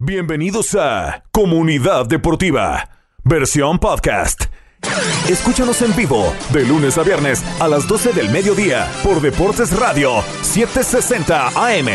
Bienvenidos a Comunidad Deportiva, versión podcast. Escúchanos en vivo de lunes a viernes a las 12 del mediodía por Deportes Radio 760 AM.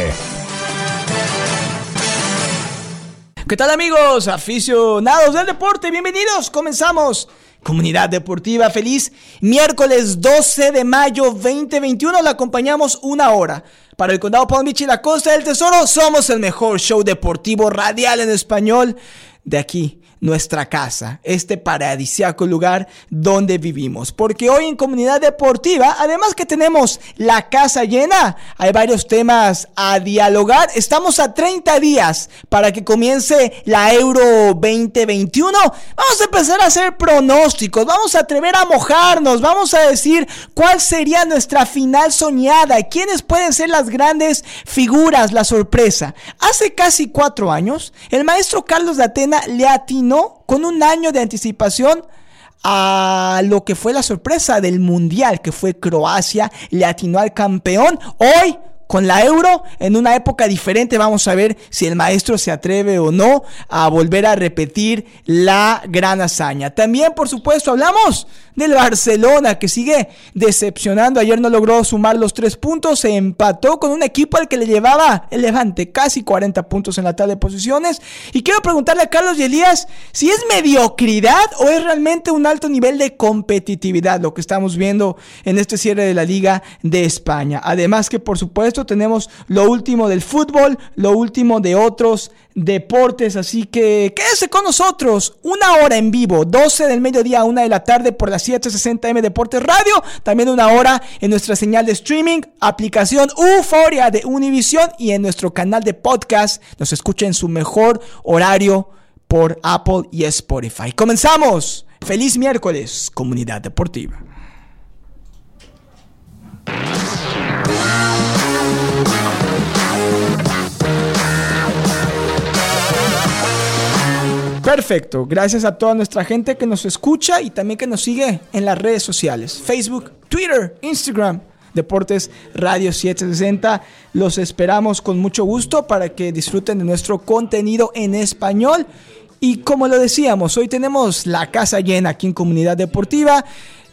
¿Qué tal amigos, aficionados del deporte? Bienvenidos, comenzamos. Comunidad Deportiva, feliz miércoles 12 de mayo 2021. La acompañamos una hora. Para el Condado Palm Beach y la Costa del Tesoro, somos el mejor show deportivo radial en español de aquí nuestra casa, este paradisiaco lugar donde vivimos. Porque hoy en Comunidad Deportiva, además que tenemos la casa llena, hay varios temas a dialogar. Estamos a 30 días para que comience la Euro 2021. Vamos a empezar a hacer pronósticos, vamos a atrever a mojarnos, vamos a decir cuál sería nuestra final soñada, quiénes pueden ser las grandes figuras, la sorpresa. Hace casi cuatro años, el maestro Carlos de Atena le atinó con un año de anticipación a lo que fue la sorpresa del Mundial, que fue Croacia, le atinó al campeón. Hoy con la euro en una época diferente. Vamos a ver si el maestro se atreve o no a volver a repetir la gran hazaña. También, por supuesto, hablamos del Barcelona que sigue decepcionando. Ayer no logró sumar los tres puntos. Se empató con un equipo al que le llevaba el Levante casi 40 puntos en la tabla de posiciones. Y quiero preguntarle a Carlos y Elías si es mediocridad o es realmente un alto nivel de competitividad lo que estamos viendo en este cierre de la Liga de España. Además que, por supuesto, tenemos lo último del fútbol, lo último de otros deportes. Así que quédese con nosotros. Una hora en vivo, 12 del mediodía a 1 de la tarde por la 760M Deportes Radio. También una hora en nuestra señal de streaming, aplicación Euforia de Univision y en nuestro canal de podcast. Nos escucha en su mejor horario por Apple y Spotify. Comenzamos. Feliz miércoles, comunidad deportiva. Perfecto, gracias a toda nuestra gente que nos escucha y también que nos sigue en las redes sociales, Facebook, Twitter, Instagram, Deportes Radio 760. Los esperamos con mucho gusto para que disfruten de nuestro contenido en español. Y como lo decíamos, hoy tenemos la casa llena aquí en Comunidad Deportiva.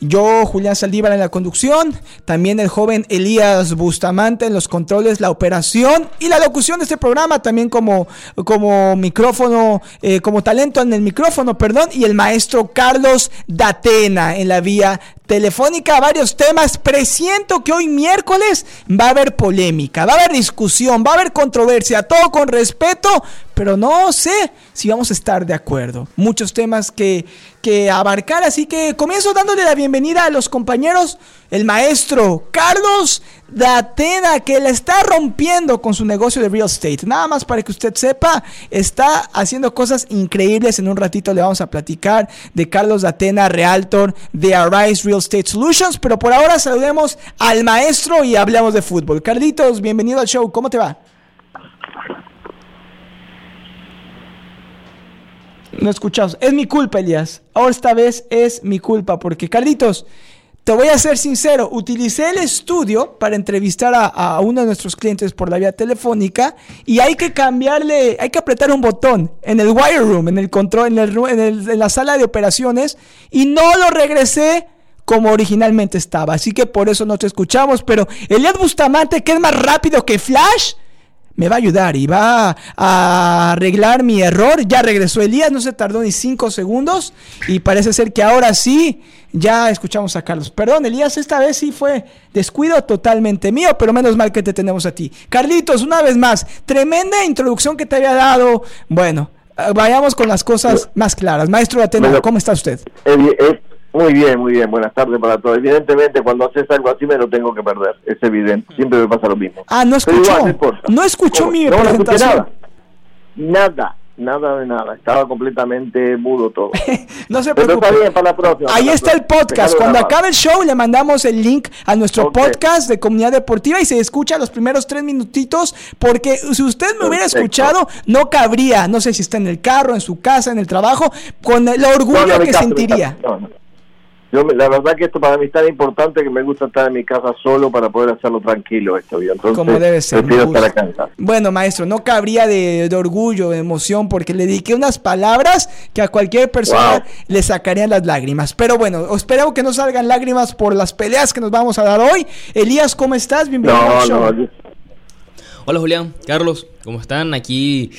Yo, Julián Saldívar en la conducción, también el joven Elías Bustamante en los controles, la operación y la locución de este programa, también como, como micrófono, eh, como talento en el micrófono, perdón, y el maestro Carlos Datena en la vía telefónica varios temas. Presiento que hoy miércoles va a haber polémica, va a haber discusión, va a haber controversia, todo con respeto, pero no sé si vamos a estar de acuerdo. Muchos temas que, que abarcar, así que comienzo dándole la bienvenida a los compañeros, el maestro Carlos de Atena, que le está rompiendo con su negocio de real estate. Nada más para que usted sepa, está haciendo cosas increíbles. En un ratito le vamos a platicar de Carlos de Atena, Realtor de Arise Real Estate Solutions, pero por ahora saludemos al maestro y hablamos de fútbol. Carlitos, bienvenido al show, ¿cómo te va? No escuchamos. Es mi culpa, Elías. Ahora esta vez es mi culpa, porque Carlitos, te voy a ser sincero, utilicé el estudio para entrevistar a, uno de nuestros clientes por la vía telefónica y hay que cambiarle, hay que apretar un botón en el wire room, en el control, en, el, la sala de operaciones y no lo regresé como originalmente estaba. Así que por eso no te escuchamos, pero Elías Bustamante, que es más rápido que Flash, me va a ayudar y va a arreglar mi error. Ya regresó Elías, no se tardó ni cinco segundos y parece ser que ahora sí ya escuchamos a Carlos. Perdón, Elías, esta vez sí fue descuido totalmente mío, pero menos mal que te tenemos a ti. Carlitos, una vez más, tremenda introducción que te había dado. Bueno, vayamos con las cosas más claras. Maestro Atena, ¿cómo está usted? Muy bien, muy bien. Buenas tardes para todos. Evidentemente, cuando haces algo así me lo tengo que perder. Es evidente. Siempre me pasa lo mismo. Ah, no escuchó. no, escuchó mi presentación. Nada. nada. Nada de nada, estaba completamente mudo todo. no se preocupe. Pero está bien para la próxima. Ahí está el podcast. Cuando acabe el show le mandamos el link a nuestro podcast de Comunidad Deportiva y se escucha los primeros tres minutitos porque si usted me hubiera escuchado no cabría, no sé si está en el carro, en su casa, en el trabajo, con el orgullo que sentiría. Yo la verdad que esto para mí es tan importante que me gusta estar en mi casa solo para poder hacerlo tranquilo esto. Entonces, Como debe ser. Prefiero estar acá en casa. Bueno, maestro, no cabría de, de, orgullo, de emoción, porque le dediqué unas palabras que a cualquier persona wow. le sacarían las lágrimas. Pero bueno, espero que no salgan lágrimas por las peleas que nos vamos a dar hoy. Elías, ¿cómo estás? Bienvenido no, al show. No, Hola Julián, Carlos, ¿cómo están? Aquí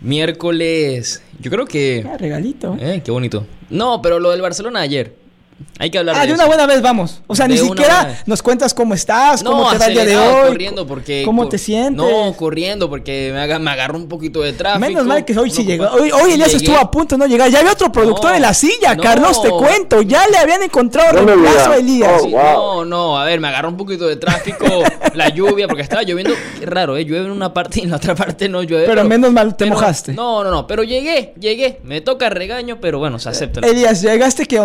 miércoles, yo creo que... Ah, regalito. Eh, qué bonito. No, pero lo del Barcelona ayer. Hay que hablar ah, de, de eso. una buena vez vamos. O sea, De ni siquiera nos cuentas cómo estás, No, cómo te va el día de hoy. corriendo porque ¿Cómo te sientes? No, corriendo porque me, aga- me agarró un poquito de tráfico. Menos mal que hoy sí llegó. Hoy, hoy Elías estuvo a punto de no llegar. Ya había otro productor No, en la silla, no. Carlos, te cuento. Ya le habían encontrado reemplazo a. Elías. Oh, wow. No, no, a ver, me agarró un poquito de tráfico, la lluvia, porque estaba lloviendo. Qué raro, ¿eh? Llueve en una parte y en la otra parte no llueve. Pero menos mal te pero- mojaste. No, no, no, pero llegué, llegué. Me toca regaño, pero bueno, se acepta. Elías, llegaste que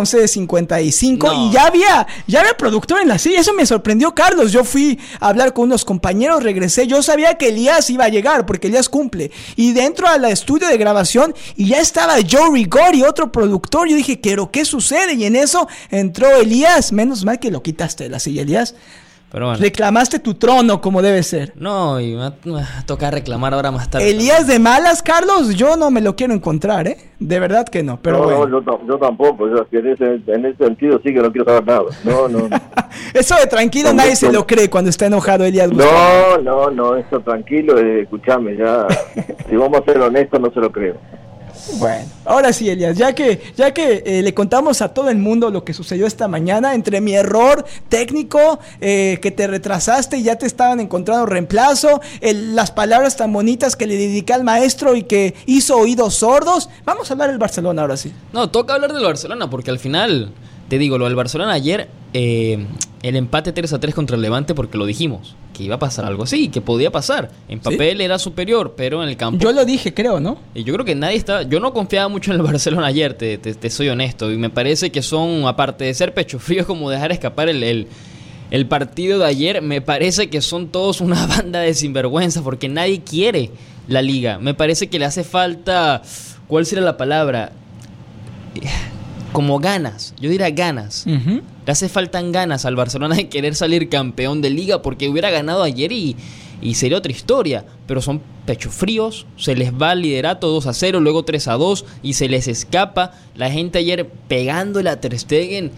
11.55 No. y ya había, ya había productor en la silla. Eso me sorprendió, Carlos. Yo fui a hablar con unos compañeros, regresé. Yo sabía que Elías iba a llegar porque Elías cumple. Y dentro al estudio de grabación y ya estaba Joe Rigori, otro productor. Yo dije, ¿pero qué sucede? Y en eso entró Elías. Menos mal que lo quitaste de la silla, Elías. Pero bueno. Reclamaste tu trono como debe ser. No, y me va me va a tocar reclamar ahora más tarde. Elías de malas, Carlos, yo no me lo quiero encontrar, ¿eh? De verdad que no, pero no, bueno. no, yo, tam- yo tampoco. Yo, en, ese, en ese sentido sí que no quiero saber nada. No, no. Eso de tranquilo No, nadie no, se lo cree cuando está enojado Elías. No, no, no, esto tranquilo, eh, escuchame, ya, si vamos a ser honestos, no se lo creo. Bueno, ahora sí, Elías, ya que, ya que eh, le contamos a todo el mundo lo que sucedió esta mañana, entre mi error técnico, eh, que te retrasaste y ya te estaban encontrando reemplazo, las palabras tan bonitas que le dediqué al maestro y que hizo oídos sordos, vamos a hablar del Barcelona ahora sí. No, toca hablar del Barcelona porque al final, te digo, lo del Barcelona ayer, eh, el empate 3 a 3 contra el Levante porque lo dijimos, que iba a pasar algo así, que podía pasar. En papel era superior, pero en el campo... Yo lo dije, creo, ¿no? Y yo creo que nadie está. Yo no confiaba mucho en el Barcelona ayer, te, te- te soy honesto. Y me parece que son, aparte de ser pecho frío, como dejar escapar el, el, el partido de ayer, me parece que son todos una banda de sinvergüenza, porque nadie quiere la liga. Me parece que le hace falta. ¿Cuál sería la palabra? Como ganas. Yo diría ganas. Le hace faltan ganas al Barcelona de querer salir campeón de liga porque hubiera ganado ayer y, y sería otra historia. Pero son pecho fríos, se les va el liderato 2 a 0, luego 3 a 2 y se les escapa. La gente ayer pegándole a Ter Stegen.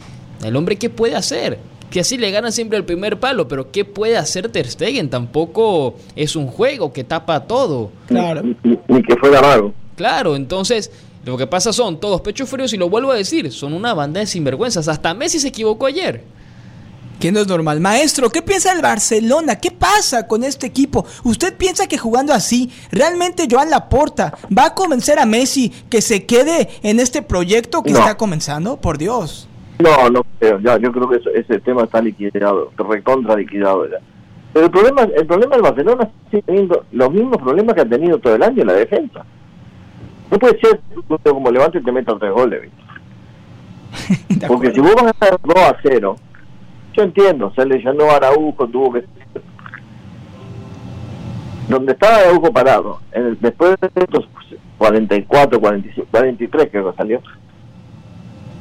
El hombre, ¿qué puede hacer? Que así le gana siempre el primer palo, pero ¿qué puede hacer Ter Stegen? Tampoco es un juego que tapa todo. Claro. Ni, ni- ni que fuera mago. Claro, entonces lo que pasa son todos pechos fríos y lo vuelvo a decir, son una banda de sinvergüenzas. Hasta Messi se equivocó ayer. Que no es normal. Maestro, ¿qué piensa el Barcelona? ¿Qué pasa con este equipo? ¿Usted piensa que jugando así, realmente Joan Laporta va a convencer a Messi que se quede en este proyecto que No. está comenzando? Por Dios. No, no creo, ya, yo creo que eso- ese tema está liquidado, recontra liquidado ya. Pero el problema, el problema del Barcelona sigue teniendo los mismos problemas que ha tenido todo el año en la defensa. No puede ser como levante te metan tres goles, ¿viste? Porque si vos vas a ganar 2 a 0, yo entiendo, se lesionó a Araujo, tuvo que... Donde estaba Araujo parado, en el- después de estos 44, 45, 43 creo que salió,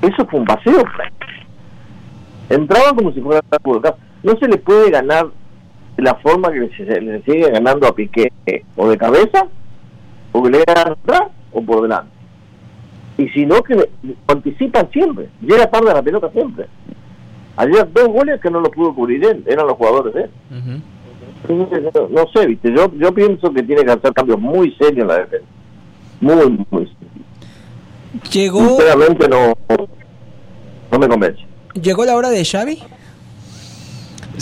eso fue un paseo. Entraba como si fuera fútbol. No se le puede ganar de la forma que se, se le sigue ganando a Piqué, eh, o de cabeza, o que le ganan atrás, o por delante. Y si no, que anticipan siempre. Llega tarde a la pelota siempre. Ayer dos goles que no los pudo cubrir él, eran los jugadores de él. Entonces, No, no sé, viste, yo, yo pienso que tiene que hacer cambios muy serios en la defensa. Muy, muy serios. Llegó, Sinceramente no, no me convence. llegó la hora de Xavi.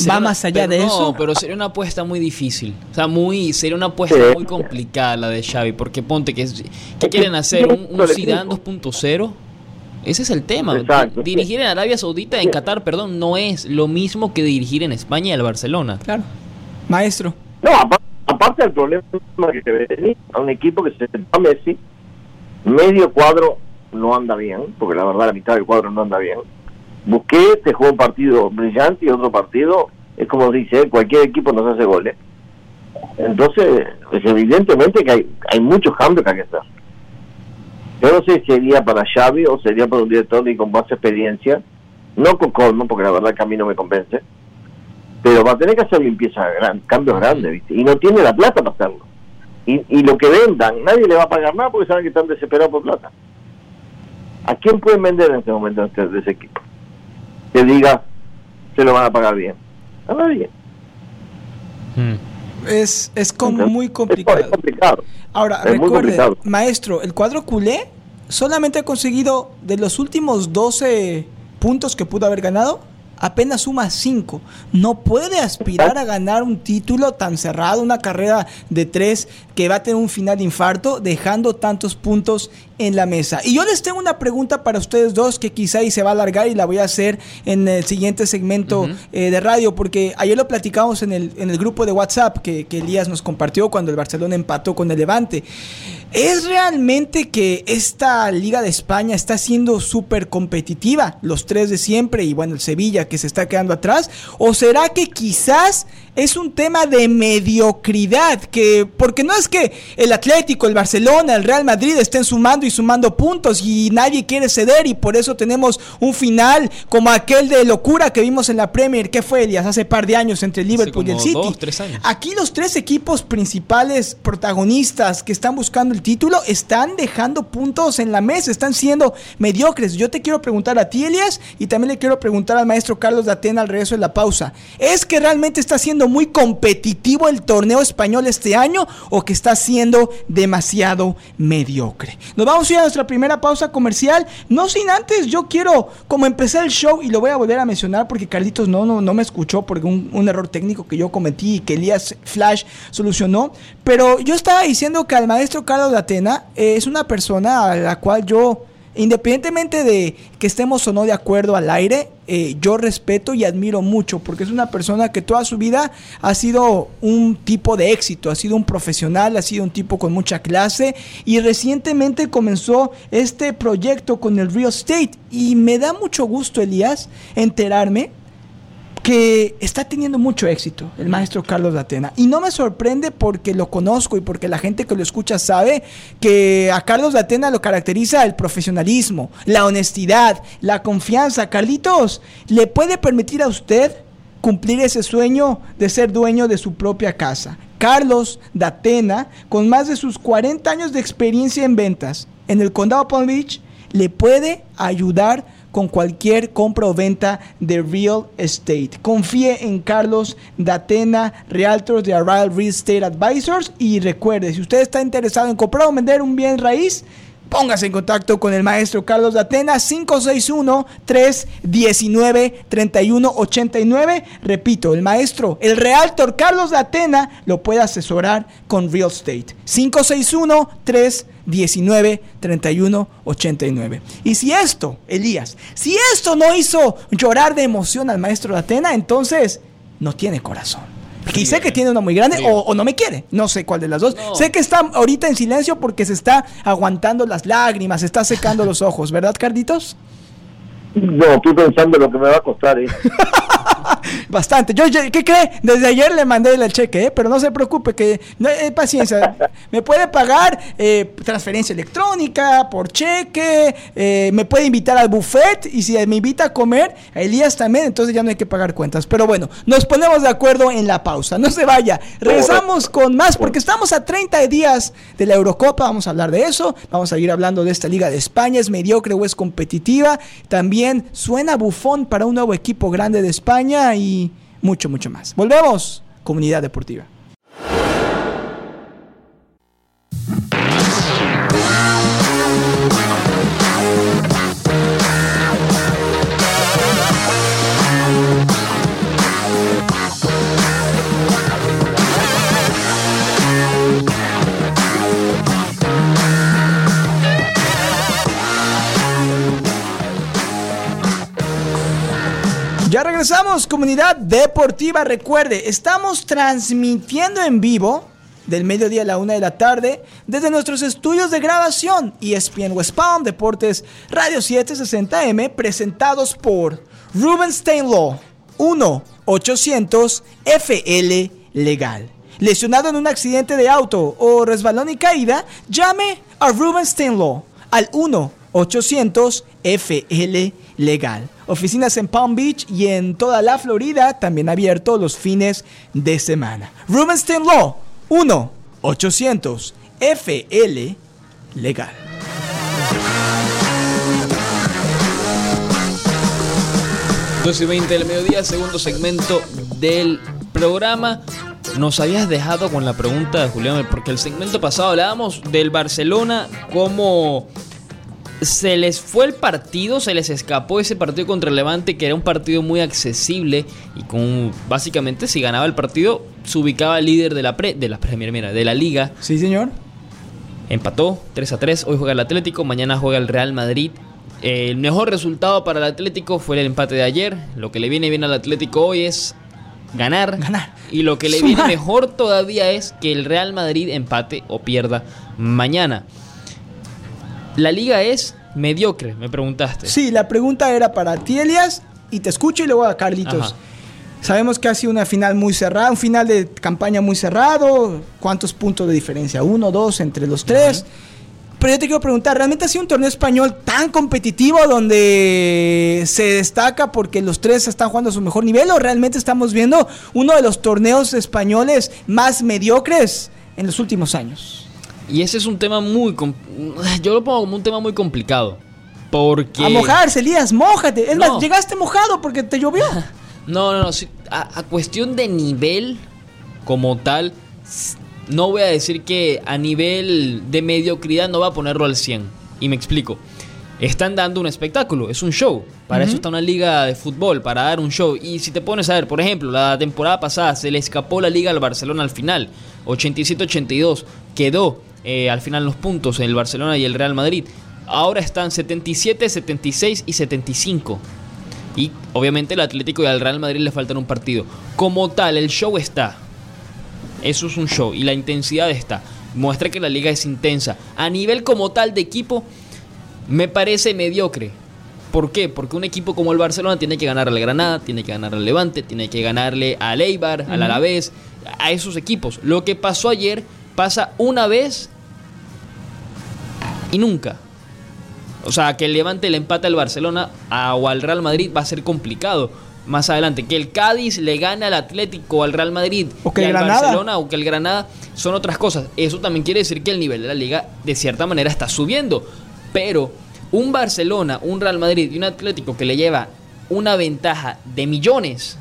¿Va una- más allá de no, eso? pero sería una apuesta muy difícil. O sea, muy sería una apuesta Sí. muy complicada la de Xavi, porque ponte que es- ¿qué que quieren hacer? ¿Un, un Zidane 2.0? Ese es el tema. Exacto. Dirigir en Arabia Saudita, en Qatar, perdón, no es lo mismo que dirigir en España y el Barcelona. Claro. Maestro. No, aparte, del problema que se ve a un equipo que se va Messi, medio cuadro no anda bien, porque la verdad la mitad del cuadro no anda bien. Busqué, te jugó un partido brillante y otro partido, es como dice cualquier equipo nos hace goles. Entonces, pues evidentemente que hay, hay muchos cambios que hay que hacer. Yo no sé si sería para Xavi o sería para un director y con más experiencia, no con Colmo, porque la verdad que a mí no me convence, pero va a tener que hacer limpieza, gran, cambios grandes, ¿viste? Y no tiene la plata para hacerlo. Y, y lo que vendan, nadie le va a pagar nada porque saben que están desesperados por plata. ¿A quién pueden vender en este momento este- de ese equipo? Que diga, se lo van a pagar bien. A nadie. Mm. Es, es como Entonces, muy complicado. es complicado. Ahora, Es recuerde, complicado. maestro, el cuadro culé solamente ha conseguido de los últimos 12 puntos que pudo haber ganado, apenas suma 5. No puede aspirar a ganar un título tan cerrado, una carrera de 3 que va a tener un final de infarto, dejando tantos puntos en la mesa. Y yo les tengo una pregunta para ustedes dos que quizá ahí se va a alargar y la voy a hacer en el siguiente segmento eh, de radio, porque ayer lo platicamos en el, en el grupo de WhatsApp que, que Elías nos compartió cuando el Barcelona empató con el Levante. ¿Es realmente que esta Liga de España está siendo súper competitiva? Los tres de siempre y bueno, el Sevilla que se está quedando atrás. ¿O será que quizás es un tema de mediocridad? Que, porque no es que el Atlético, el Barcelona, el Real Madrid estén sumando y sumando puntos y nadie quiere ceder y por eso tenemos un final como aquel de locura que vimos en la Premier. ¿Qué fue, Elías? Hace par de años entre el Liverpool y el City. dos, tres años. Aquí los tres equipos principales protagonistas que están buscando el título están dejando puntos en la mesa, están siendo mediocres. Yo te quiero preguntar a ti, Elias, y también le quiero preguntar al maestro Carlos de Atena al regreso de la pausa. ¿Es que realmente está siendo muy competitivo el torneo español este año o que está siendo demasiado mediocre? Nos vamos a ir a nuestra primera pausa comercial. No sin antes, yo quiero como empezar el show y lo voy a volver a mencionar porque Carlitos no, no, no me escuchó porque un, un error técnico que yo cometí y que Elías Flash solucionó. Pero yo estaba diciendo que al maestro Carlos de Atena eh, es una persona a la cual yo, independientemente de que estemos o no de acuerdo al aire, eh, yo respeto y admiro mucho porque es una persona que toda su vida ha sido un tipo de éxito, ha sido un profesional, ha sido un tipo con mucha clase y recientemente comenzó este proyecto con el real estate y me da mucho gusto, Elías, enterarme que está teniendo mucho éxito el maestro Carlos de Atena. Y no me sorprende porque lo conozco y porque la gente que lo escucha sabe que a Carlos de Atena lo caracteriza el profesionalismo, la honestidad, la confianza. Carlitos, ¿le puede permitir a usted cumplir ese sueño de ser dueño de su propia casa? Carlos de Atena, con más de sus 40 años de experiencia en ventas en el condado Palm Beach, le puede ayudar con cualquier compra o venta de real estate. Confíe en Carlos Datena, Realtors de Arrival Real Estate Advisors y recuerde, si usted está interesado en comprar o vender un bien raíz, Póngase en contacto con el maestro Carlos Datena 561-319-3189. Repito, el maestro, el realtor Carlos Datena lo puede asesorar con Real Estate. 561-319-3189. Y si esto, Elías, si esto no hizo llorar de emoción al maestro Datena, entonces no tiene corazón. Y sé que tiene uno muy grande o, o no me quiere. No sé cuál de las dos. No. Sé que está ahorita en silencio porque se está aguantando las lágrimas, se está secando los ojos, ¿verdad, Carditos? No, estoy pensando lo que me va a costar, ¿eh? Bastante. Yo, yo- ¿qué cree? Desde ayer le mandé el cheque, ¿eh? pero no se preocupe, que no, eh, paciencia. Me puede pagar eh, transferencia electrónica, por cheque, eh, me puede invitar al buffet y si me invita a comer, a Elías también, entonces ya no hay que pagar cuentas. Pero bueno, nos ponemos de acuerdo en la pausa. No se vaya. Regresamos con más porque estamos a 30 días de la Eurocopa. Vamos a hablar de eso. Vamos a seguir hablando de esta Liga de España. ¿Es mediocre o es competitiva? También suena bufón para un nuevo equipo grande de España y mucho, mucho más. Volvemos, comunidad deportiva. Regresamos, comunidad deportiva. Recuerde, estamos transmitiendo en vivo del mediodía a la una de la tarde desde nuestros estudios de grabación E ESPN West Palm Deportes Radio 760M presentados por Ruben Steinlaw 1-800 FL Legal. Lesionado en un accidente de auto o resbalón y caída, llame a Ruben Steinlaw al 1-800 FL legal. Oficinas en Palm Beach y en toda la Florida también abierto los fines de semana. Rubenstein Law 1 800 FL legal. 12 y 20 del mediodía, segundo segmento del programa. Nos habías dejado con la pregunta de Julián, porque el segmento pasado hablábamos del Barcelona, cómo se les fue el partido, se les escapó ese partido contra el Levante, que era un partido muy accesible y con básicamente si ganaba el partido se ubicaba líder de la pre, de la Premier, mira, de la liga. Sí, señor. Empató 3 a 3, hoy juega el Atlético, mañana juega el Real Madrid. El mejor resultado para el Atlético fue el empate de ayer. Lo que le viene bien al Atlético hoy es ganar. Ganar. Y lo que le Sumar. viene mejor todavía es que el Real Madrid empate o pierda mañana. La liga es mediocre, me preguntaste. Sí, la pregunta era para ti, Elias, y te escucho y luego a Carlitos. Ajá. Sabemos que ha sido una final muy cerrada, un final de campaña muy cerrado. ¿Cuántos puntos de diferencia? Uno, dos entre los tres. Pero yo te quiero preguntar, ¿realmente ha sido un torneo español tan competitivo donde se destaca porque los tres están jugando a su mejor nivel o realmente estamos viendo uno de los torneos españoles más mediocres en los últimos años? Y ese es un tema muy... Yo lo pongo como un tema muy complicado. Porque... A mojarse, Elías, mójate. Es No. más, llegaste mojado porque te llovió. No, no, no. A, a cuestión de nivel como tal, no voy a decir que a nivel de mediocridad no va a ponerlo al 100. Y me explico. Están dando un espectáculo, es un show. Para eso está una liga de fútbol, para dar un show. Y si te pones a ver, por ejemplo, la temporada pasada se le escapó la liga al Barcelona al final. 87-82. Quedó eh, al final los puntos el Barcelona y el Real Madrid. Ahora están 77, 76 y 75. Y obviamente el Atlético y al Real Madrid le faltan un partido. Como tal, el show está. Eso es un show y la intensidad está. Muestra que la liga es intensa. A nivel como tal de equipo, me parece mediocre. ¿Por qué? Porque un equipo como el Barcelona tiene que ganarle al Granada, tiene que ganarle al Levante, tiene que ganarle al Eibar, al Alavés, a esos equipos. Lo que pasó ayer pasa una vez y nunca. O sea, que el Levante le empate al Barcelona a- o al Real Madrid va a ser complicado. Más adelante, que el Cádiz le gane al Atlético o al Real Madrid O que y el al Granada. Barcelona o que el Granada son otras cosas. Eso también quiere decir que el nivel de la liga de cierta manera está subiendo. Pero un Barcelona, un Real Madrid y un Atlético que le lleva una ventaja de millones,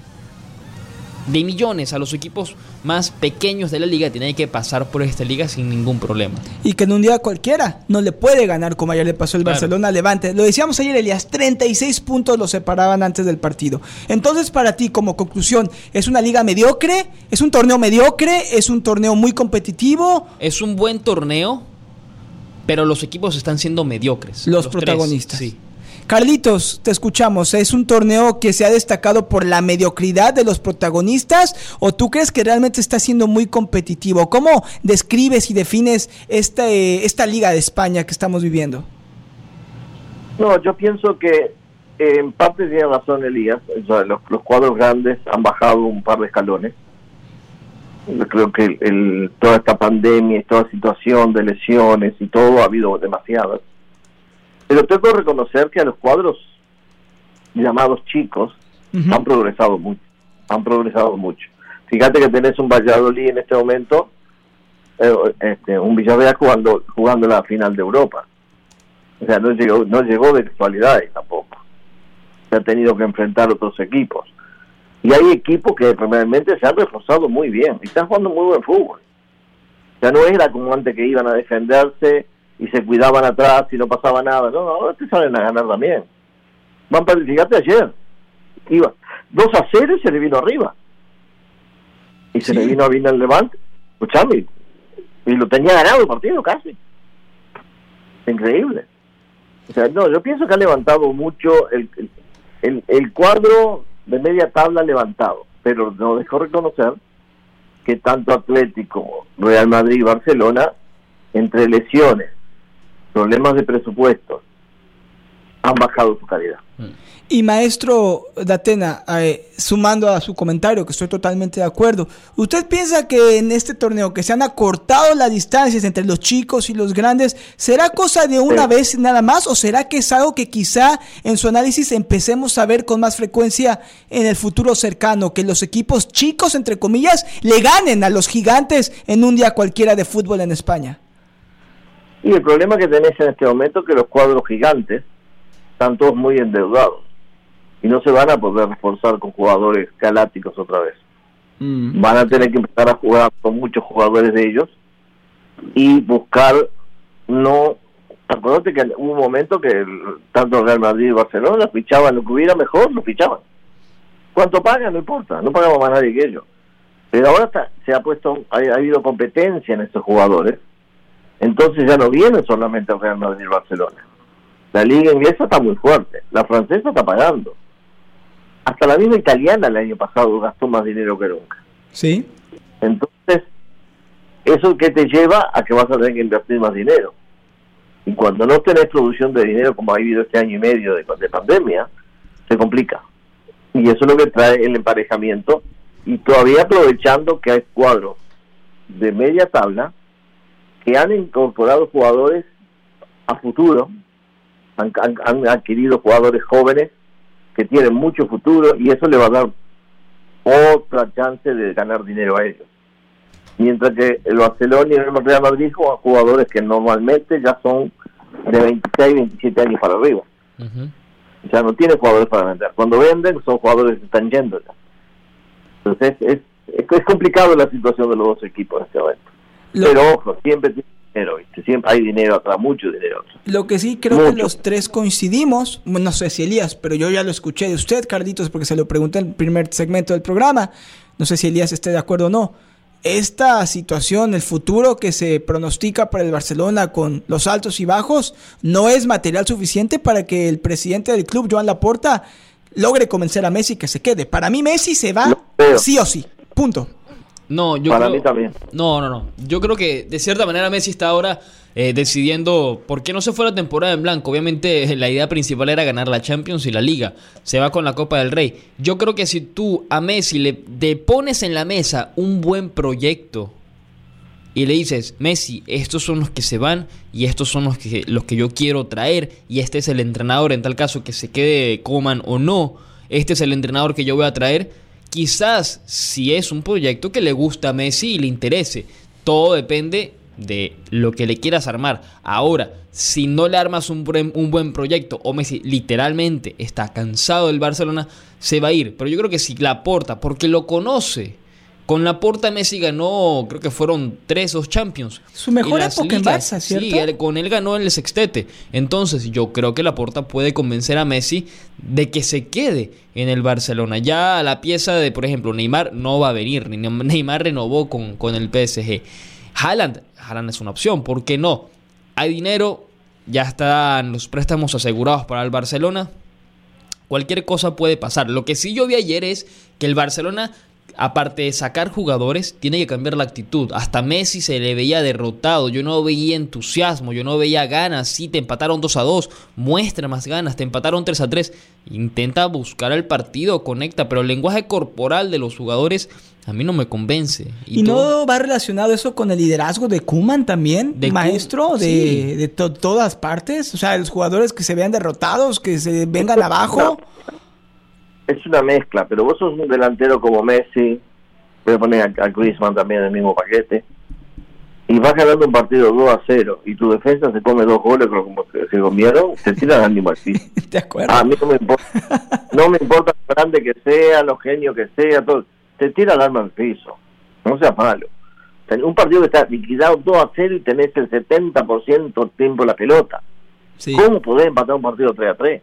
de millones a los equipos más pequeños de la liga, tienen que pasar por esta liga sin ningún problema. Y que en un día cualquiera no le puede ganar como ayer le pasó el Claro. Barcelona Levante. Lo decíamos ayer, Elias, 36 puntos lo separaban antes del partido. Entonces, para ti, como conclusión, ¿es una liga mediocre? ¿Es un torneo mediocre? ¿Es un torneo muy competitivo? Es un buen torneo, pero los equipos están siendo mediocres. Los, protagonistas. sí. Carlitos, te escuchamos. ¿Es un torneo que se ha destacado por la mediocridad de los protagonistas o tú crees que realmente está siendo muy competitivo? ¿Cómo describes y defines esta, eh, esta liga de España que estamos viviendo? No, yo pienso que eh, en parte tiene razón Elías. O sea, los, cuadros grandes han bajado un par de escalones. Creo que toda esta pandemia y toda situación de lesiones y todo ha habido demasiadas. Pero tengo que reconocer que a los cuadros llamados chicos han progresado mucho. Han progresado mucho. Fíjate que tenés un Valladolid en este momento, eh, este, un Villarreal jugando jugando la final de Europa. O sea, no llegó, no llegó de casualidades tampoco. Se ha tenido que enfrentar otros equipos. Y hay equipos que realmente se han reforzado muy bien y están jugando muy buen fútbol. Ya no era como antes que iban a defenderse y se cuidaban atrás y no pasaba nada. No, no, ahora te salen a ganar también. Van para, fíjate ayer, iba 2 a 0 y se le vino arriba. Y se le vino a bien el Levante. Escuchame, y lo tenía ganado el partido casi. Increíble. O sea, no, yo pienso que ha levantado mucho el, el, el- cuadro de media tabla levantado, pero no dejó reconocer que tanto Atlético, Real Madrid y Barcelona, entre lesiones, problemas de presupuesto, han bajado su calidad. Y maestro Datena, eh, sumando a su comentario, que estoy totalmente de acuerdo, ¿usted piensa que en este torneo que se han acortado las distancias entre los chicos y los grandes, será cosa de una vez nada más o será que es algo que quizá en su análisis empecemos a ver con más frecuencia en el futuro cercano, que los equipos chicos, entre comillas, le ganen a los gigantes en un día cualquiera de fútbol en España? Y el problema que tenés en este momento es que los cuadros gigantes están todos muy endeudados y no se van a poder reforzar con jugadores galácticos otra vez. Mm. Van a tener que empezar a jugar con muchos jugadores de ellos y buscar no acuérdate que hubo un momento que tanto Real Madrid y Barcelona fichaban lo que hubiera mejor, lo fichaban. ¿Cuánto pagan? No importa, no pagamos más nadie que ellos. Pero ahora se ha puesto, ha, habido competencia en estos jugadores, entonces ya no viene solamente Real Madrid y Barcelona. La liga inglesa está muy fuerte, la francesa está pagando, hasta la misma italiana el año pasado gastó más dinero que nunca. Sí. Entonces, eso que te lleva a que vas a tener que invertir más dinero. Y cuando no tenés producción de dinero como ha vivido este año y medio de, de pandemia, se complica. Y eso es lo que trae el emparejamiento. Y todavía aprovechando que hay cuadros de media tabla que han incorporado jugadores a futuro, han adquirido jugadores jóvenes que tienen mucho futuro y eso le va a dar otra chance de ganar dinero a ellos. Mientras que el Barcelona y el Real Madrid juegan jugadores que normalmente ya son de 26, 27 años para arriba. Ya no tienen jugadores para vender. Cuando venden son jugadores que están yendo ya. Entonces es, es, complicado la situación de los dos equipos en este momento. Pero ojo, siempre tiene dinero, Siempre hay dinero atrás, mucho dinero Lo que sí creo que los tres coincidimos, no sé si Elías, pero yo ya lo escuché de usted, Carlitos, porque se lo pregunté en el primer segmento del programa. No sé si Elías esté de acuerdo o no. Esta situación, el futuro que se pronostica para el Barcelona con los altos y bajos, no es material suficiente para que el presidente del club, Joan Laporta, logre convencer a Messi que se quede. Para mí Messi se va sí o sí. Punto. No, yo Para creo, mí también. No, no, no. Yo creo que de cierta manera Messi está ahora eh, decidiendo por qué no se fue la temporada en blanco. Obviamente la idea principal era ganar la Champions y la Liga. Se va con la Copa del Rey. Yo creo que si tú a Messi le, pones en la mesa un buen proyecto y le dices, Messi, estos son los que se van y estos son los que, los que yo quiero traer y este es el entrenador en tal caso que se quede Coman o no, este es el entrenador que yo voy a traer Quizás si es un proyecto que le gusta a Messi y le interese. Todo depende de lo que le quieras armar. Ahora, si no le armas un buen, proyecto o Messi literalmente está cansado del Barcelona, se va a ir. Pero yo creo que si la aporta, porque lo conoce, con la Porta Messi ganó, creo que fueron tres o Champions. Su mejor época en Barça, ¿cierto? Sí, con él ganó el sextete. Entonces yo creo que la Porta puede convencer a Messi de que se quede en el Barcelona. Ya la pieza de, por ejemplo, Neymar no va a venir. Neymar renovó con, con el PSG. Haaland, Haaland es una opción, ¿por qué no? Hay dinero, ya están los préstamos asegurados para el Barcelona. Cualquier cosa puede pasar. Lo que sí yo vi ayer es que el Barcelona aparte de sacar jugadores, tiene que cambiar la actitud. Hasta Messi se le veía derrotado, yo no veía entusiasmo, yo no veía ganas. Sí, te empataron 2 a 2, muestra más ganas, te empataron 3 a 3. Intenta buscar el partido, conecta, pero el lenguaje corporal de los jugadores a mí no me convence. ¿Y, no va relacionado eso con el liderazgo de Kuman también? De maestro de, todas partes. O sea, los jugadores que se vean derrotados, que se vengan abajo es una mezcla, pero vos sos un delantero como Messi, voy a poner a, Griezmann también en el mismo paquete, y vas ganando un partido 2 a 0 y tu defensa se come dos goles como se comieron, se tira el ánimo así. ¿De acuerdo? A mí no me importa, no me importa lo grande que sea, lo genio que sea, todo, te tira el alma al piso, no sea malo. Un partido que está liquidado 2 a 0 y tenés el 70% del tiempo la pelota. ¿Cómo podés empatar un partido 3 a 3?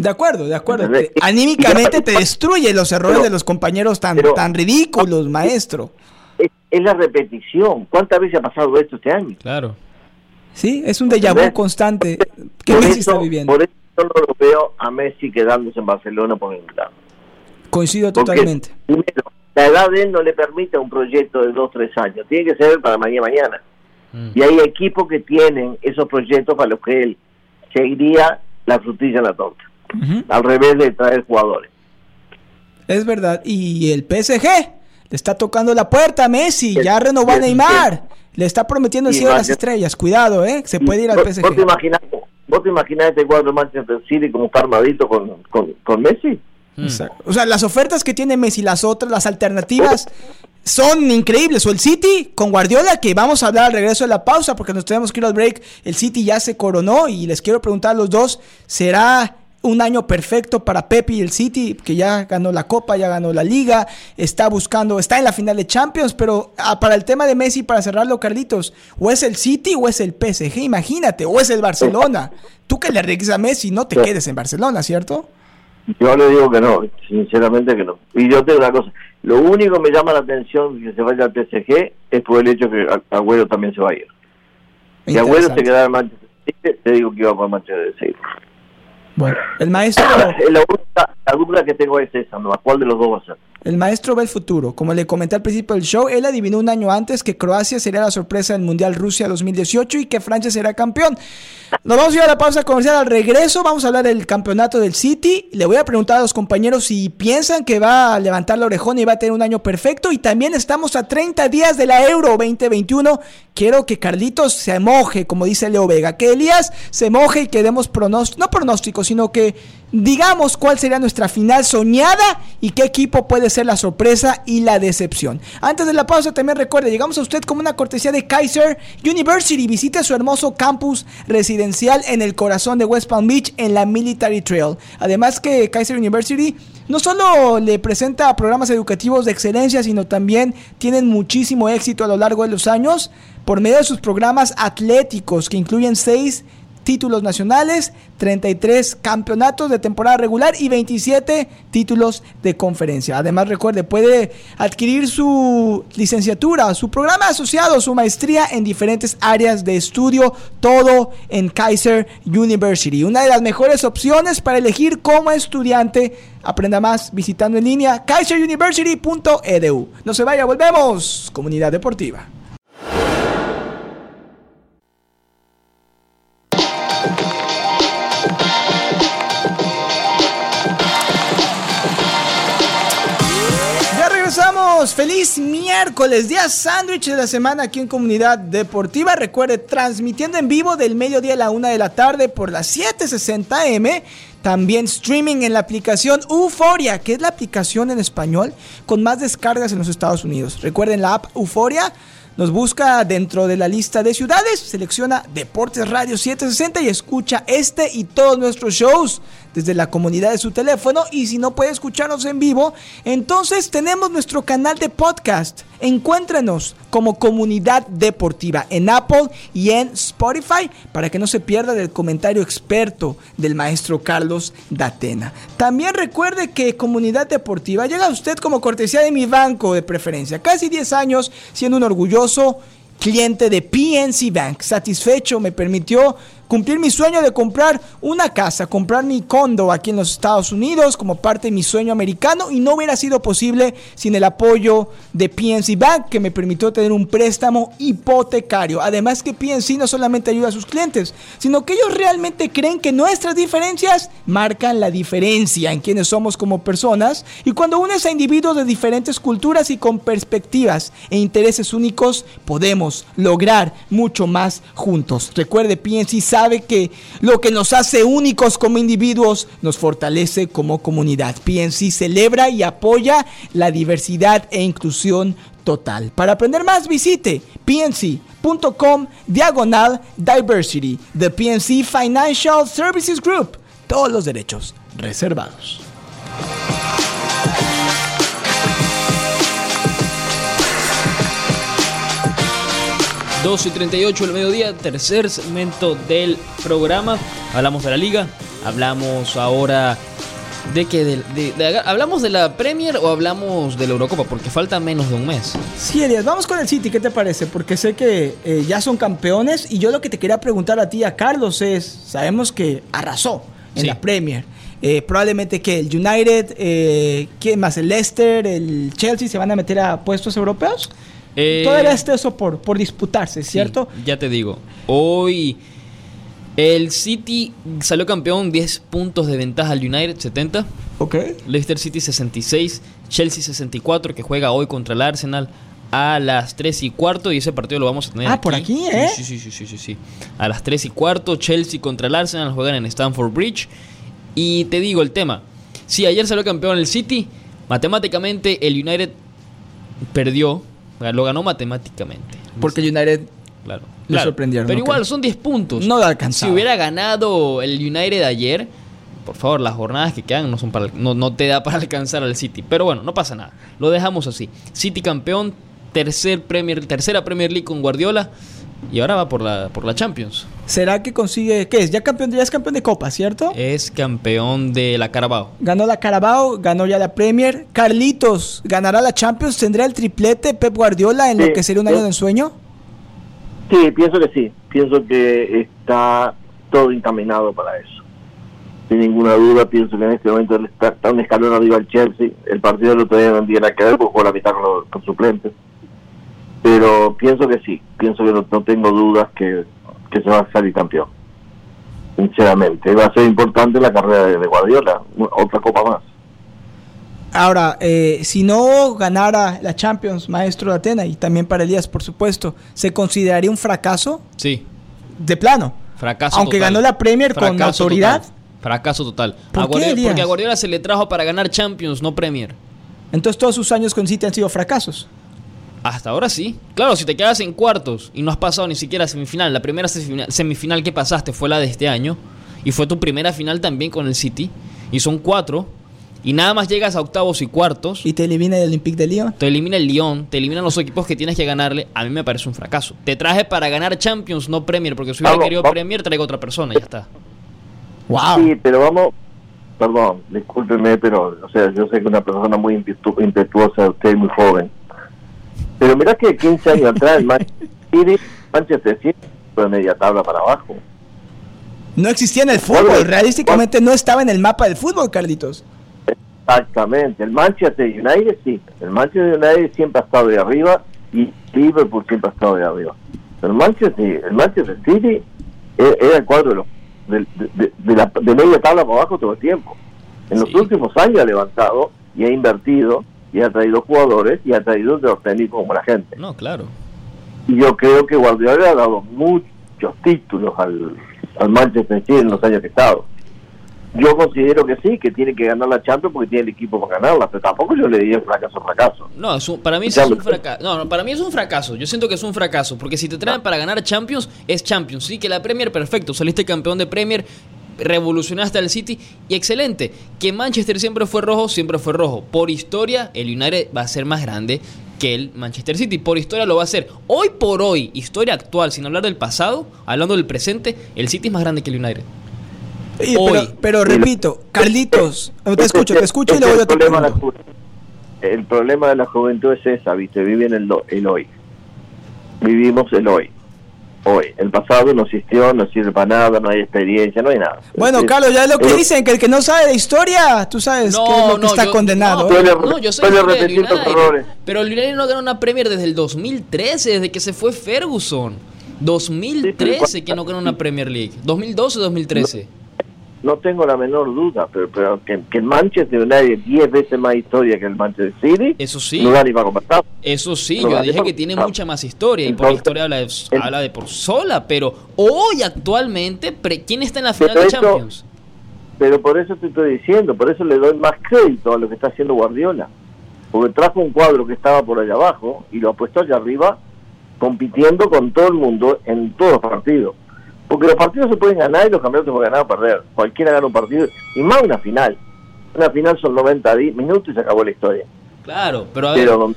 De acuerdo, de acuerdo. anímicamente te destruye los errores de los compañeros tan, tan ridículos, maestro. Es, la repetición. ¿Cuántas veces ha pasado esto este año? Claro. Sí, es un déjà vu constante que Messi está viviendo. Por eso no lo veo a Messi quedándose en Barcelona por lado. Coincido totalmente. la edad de él no le permite un proyecto de dos, tres años. Tiene que ser para mañana mañana. Mm. Y hay equipos que tienen esos proyectos para los que él seguiría la frutilla en la torta. Al revés de traer jugadores. Es verdad. Y el PSG le está tocando la puerta a Messi, ya renovó a Neymar. Le está prometiendo el cielo de las estrellas. Cuidado, ¿eh? Se puede ir al PSG. ¿Vos te imaginas, vos te imaginas este cuadro de Manchester City como está armadito con, con, con Messi? Exacto. O sea, las ofertas que tiene Messi, las otras, las alternativas son increíbles. O el City con Guardiola, que vamos a hablar al regreso de la pausa porque nos tenemos que ir al break. El City ya se coronó y les quiero preguntar a los dos, ¿será un año perfecto para Pepe y el City, que ya ganó la Copa, ya ganó la Liga, está buscando, está en la final de Champions, pero ah, para el tema de Messi, para cerrarlo, Carlitos, o es el City o es el PSG, imagínate, o es el Barcelona. Tú que le arriesgas a Messi, no te quedes en Barcelona, ¿cierto? Yo le digo que no, sinceramente que no. Y yo te digo una cosa, lo único que me llama la atención que se vaya al PSG es por el hecho que Agüero también se va a ir. Si Agüero se quedara en Manchester City, te digo que iba por Manchester City. Bueno, el maestro... la, duda que tengo es esa, ¿no? ¿Cuál de los dos va a ser? El maestro ve el futuro. Como le comenté al principio del show, él adivinó un año antes que Croacia sería la sorpresa del Mundial Rusia 2018 y que Francia será campeón. Nos vamos a ir a la pausa comercial. Al regreso vamos a hablar del campeonato del City. Le voy a preguntar a los compañeros si piensan que va a levantar la orejona y va a tener un año perfecto. Y también estamos a 30 días de la Euro 2021. Quiero que Carlitos se moje, como dice Leo Vega. Que Elías se moje y que demos pronósticos, no pronósticos, sino que digamos cuál sería nuestra final soñada y qué equipo puede ser la sorpresa y la decepción. Antes de la pausa también recuerde, llegamos a usted como una cortesía de Kaiser University. Visite su hermoso campus residencial en el corazón de West Palm Beach en la Military Trail. Además que Kaiser University no solo le presenta programas educativos de excelencia, sino también tienen muchísimo éxito a lo largo de los años por medio de sus programas atléticos que incluyen seis títulos nacionales, 33 campeonatos de temporada regular y 27 títulos de conferencia. Además, recuerde, puede adquirir su licenciatura, su programa asociado, su maestría en diferentes áreas de estudio, todo en Kaiser University. Una de las mejores opciones para elegir como estudiante. Aprenda más visitando en línea kaiseruniversity.edu. No se vaya, volvemos. Comunidad Deportiva. Feliz miércoles, día sándwich de la semana aquí en Comunidad Deportiva. Recuerde, transmitiendo en vivo del mediodía a la una de la tarde por las 7:60M. También streaming en la aplicación Euforia, que es la aplicación en español con más descargas en los Estados Unidos. Recuerden la app Euforia nos busca dentro de la lista de ciudades, selecciona Deportes Radio 760 y escucha este y todos nuestros shows desde la comunidad de su teléfono. Y si no puede escucharnos en vivo, entonces tenemos nuestro canal de podcast. Encuéntrenos como comunidad deportiva en Apple y en Spotify para que no se pierda del comentario experto del maestro Carlos Datena. También recuerde que comunidad deportiva llega a usted como cortesía de mi banco de preferencia. Casi 10 años siendo un orgulloso cliente de PNC Bank. Satisfecho me permitió cumplir mi sueño de comprar una casa, comprar mi condo aquí en los Estados Unidos como parte de mi sueño americano y no hubiera sido posible sin el apoyo de PNC Bank que me permitió tener un préstamo hipotecario. Además que PNC no solamente ayuda a sus clientes, sino que ellos realmente creen que nuestras diferencias marcan la diferencia en quienes somos como personas y cuando unes a individuos de diferentes culturas y con perspectivas e intereses únicos podemos lograr mucho más juntos. Recuerde, PNC sabe que lo que nos hace únicos como individuos nos fortalece como comunidad. PNC celebra y apoya la diversidad e inclusión total. Para aprender más visite pnc.com diagonal diversity. The PNC Financial Services Group. Todos los derechos reservados. 2 y 38 del mediodía, tercer segmento del programa. Hablamos de la liga, hablamos ahora de que de, hablamos de la Premier o hablamos de la Eurocopa porque falta menos de un mes. Sí, Elias, vamos con el City, ¿qué te parece? Porque sé que eh, ya son campeones y yo lo que te quería preguntar a ti, a Carlos, es, sabemos que arrasó en la Premier. Eh, probablemente que el United, eh, ¿quién más? El Leicester, el Chelsea se van a meter a puestos europeos. Eh, Todavía está eso por, por disputarse, ¿cierto? ya te digo. Hoy El City salió campeón 10 puntos de ventaja al United 70. Ok. Leicester City 66, Chelsea 64 que juega hoy contra el Arsenal a las 3 y cuarto y ese partido lo vamos a tener Ah, por aquí, ¿eh? Sí, sí, sí, sí, sí, sí. A las 3 y cuarto Chelsea contra el Arsenal juegan en Stamford Bridge y te digo el tema. Si ayer salió campeón el City, matemáticamente el United perdió, lo ganó matemáticamente. Porque United Claro. Le claro. sorprendieron, Pero igual, son 10 puntos. No alcanzaba. Si hubiera ganado el United ayer, por favor, las jornadas que quedan no, son para, no, no te da para alcanzar al City. Pero bueno, no pasa nada. Lo dejamos así. City campeón, tercer Premier, tercera Premier League con Guardiola. Y ahora va por la, por la Champions. ¿Será que consigue qué es? Ya campeón, ya es campeón de Copa, ¿cierto? Es campeón de la Carabao. Ganó la Carabao, ganó ya la Premier. Carlitos ganará la Champions, tendrá el triplete Pep Guardiola en lo que sería un año de ensueño. Sí, pienso que sí. Pienso que está todo encaminado para eso. Sin ninguna duda, pienso que en este momento él está, está un escalón arriba el Chelsea. El partido del otro día no tiene nada que ver porque jugó la mitad con, los, con suplentes. Pero pienso que sí. Pienso que no, no tengo dudas que, que se va a salir campeón. Sinceramente. Va a ser importante la carrera de, de Guardiola. Otra copa más. Ahora, eh, si no ganara la Champions, maestro de Atena, y también para Elías, por supuesto, ¿se consideraría un fracaso? Sí, De plano. fracaso Aunque total. ganó la Premier con autoridad. total. Fracaso total. ¿Por A qué, Guardiola- Elías? porque a Guardiola se le trajo para ganar Champions, no Premier. Entonces todos sus años con City han sido fracasos. Hasta ahora sí. Claro, si te quedas en cuartos y no has pasado ni siquiera a semifinal, la primera semifinal, que pasaste fue la de este año y fue tu primera final también con el City y son cuatro y nada más llegas a octavos y cuartos, Y te elimina el Olympique de Lyon. te elimina el Lyon, te eliminan los equipos que tienes que ganarle, a mí me parece un fracaso. Te traje para ganar Champions, no Premier, porque si hubiera Vamos, querido vamos. Premier traigo otra persona, ya está. ¡Wow! Sí, pero vamos, perdón, discúlpeme, pero, o sea, yo sé que una persona muy impetu- impetuosa, usted es muy joven. Pero mirá que 15 años atrás el Manchester City, Manchester City fue de media tabla para abajo. No existía en el fútbol. Realísticamente no estaba en el mapa del fútbol, Carlitos. Exactamente, el Manchester United sí, el Manchester United siempre ha estado de arriba y Liverpool siempre ha estado de arriba. Pero el Manchester, el Manchester City e- era el cuadro de, los- de, de- de la, de media tabla para abajo todo el tiempo. En los últimos años ha levantado y ha invertido y ha traído jugadores y ha traído de los técnicos como la gente. No, claro. Y yo creo que Guardiola le ha dado muchos títulos al, al Manchester City en los años que ha estado. Yo considero que sí, que tiene que ganar la Champions porque tiene el equipo para ganarla, pero tampoco yo le diría fracaso fracaso. No, es un- para mí es un fracaso. No, no, para mí es un fracaso. Yo siento que es un fracaso. Porque si te traen para ganar Champions, es Champions. Sí, que la Premier, perfecto. Saliste campeón de Premier, revolucionaste al City y excelente. Que Manchester siempre fue rojo, siempre fue rojo. Por historia, el United va a ser más grande que el Manchester City. Por historia lo va a ser. Hoy por hoy, historia actual, sin hablar del pasado, hablando del presente, el City es más grande que el United. Hoy. pero, pero repito, Carlitos, te escucho, te escucho y es yo te el problema, de la pregunto. ju- el problema de la juventud es esa, ¿viste? Viven el, el hoy. Vivimos el hoy. Hoy. El pasado no existió, no sirve para nada, no hay experiencia, no hay nada. Bueno, Carlos, ya es lo que es- dicen, que el que no sabe de historia, tú sabes que es lo que está yo- condenado. No. Puede- no, yo soy errores. Pero el United no ganó una Premier desde el 2013, desde que se fue Ferguson. 2013 que no ganó una Premier League. 2012 2013. No tengo la menor duda, pero, pero que, que el Manchester United 10 veces más historia que el Manchester City, Eso sí. no da ni para compartir. Eso sí, No, yo dije que tiene mucha más historia y por la historia habla de, el- habla de por sola, pero hoy actualmente, pre- ¿quién está en la final de Champions? Pero por eso te estoy diciendo, por eso le doy más crédito a lo que está haciendo Guardiola. Porque trajo un cuadro que estaba por allá abajo y lo ha puesto allá arriba, compitiendo con todo el mundo en todos los partidos. Porque los partidos se pueden ganar y los campeonatos se pueden ganar o perder. Cualquiera gana un partido, y más una final. Una final son 90 di- minutos y se acabó la historia. Claro, pero a ver, Pero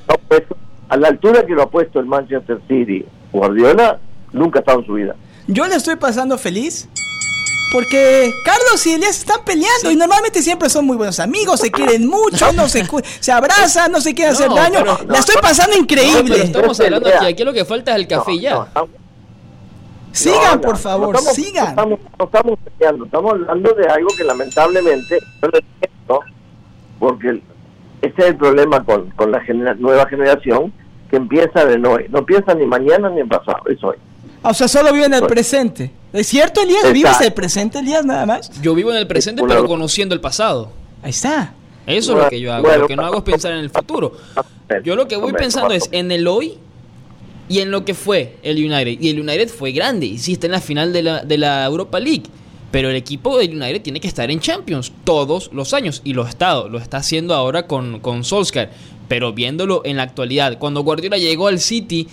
a la altura que lo ha puesto el Manchester City, Guardiola nunca ha estado en su vida. Yo le estoy pasando feliz porque Carlos y Elías están peleando y normalmente siempre son muy buenos amigos, se quieren mucho, no se, se abrazan, no se quieren hacer daño. pero- la estoy pasando no, pero increíble. estamos hablando aquí, aquí lo que falta es el café ya. Sigan, No, por favor, no estamos, sigan. No estamos, no estamos peleando, estamos hablando de algo que lamentablemente yo lo entiendo, porque ese es el problema con, con la genera- nueva generación que empieza de hoy. No piensa ni mañana ni en pasado, es hoy. O sea, solo vive en el presente. ¿Es cierto, Elías? ¿Vives el presente, Elías, nada más? Yo vivo en el presente, pero conociendo el pasado. Ahí está. Eso es lo que yo hago. lo que no hago es pensar en el futuro. Yo lo que voy pensando es en el hoy y en lo que fue el United. Y el United fue grande, y sí está en la final de la, de la Europa League. Pero el equipo del United tiene que estar en Champions todos los años. Y lo ha estado, lo está haciendo ahora con, con Solskjaer. Pero viéndolo en la actualidad, cuando Guardiola llegó al City,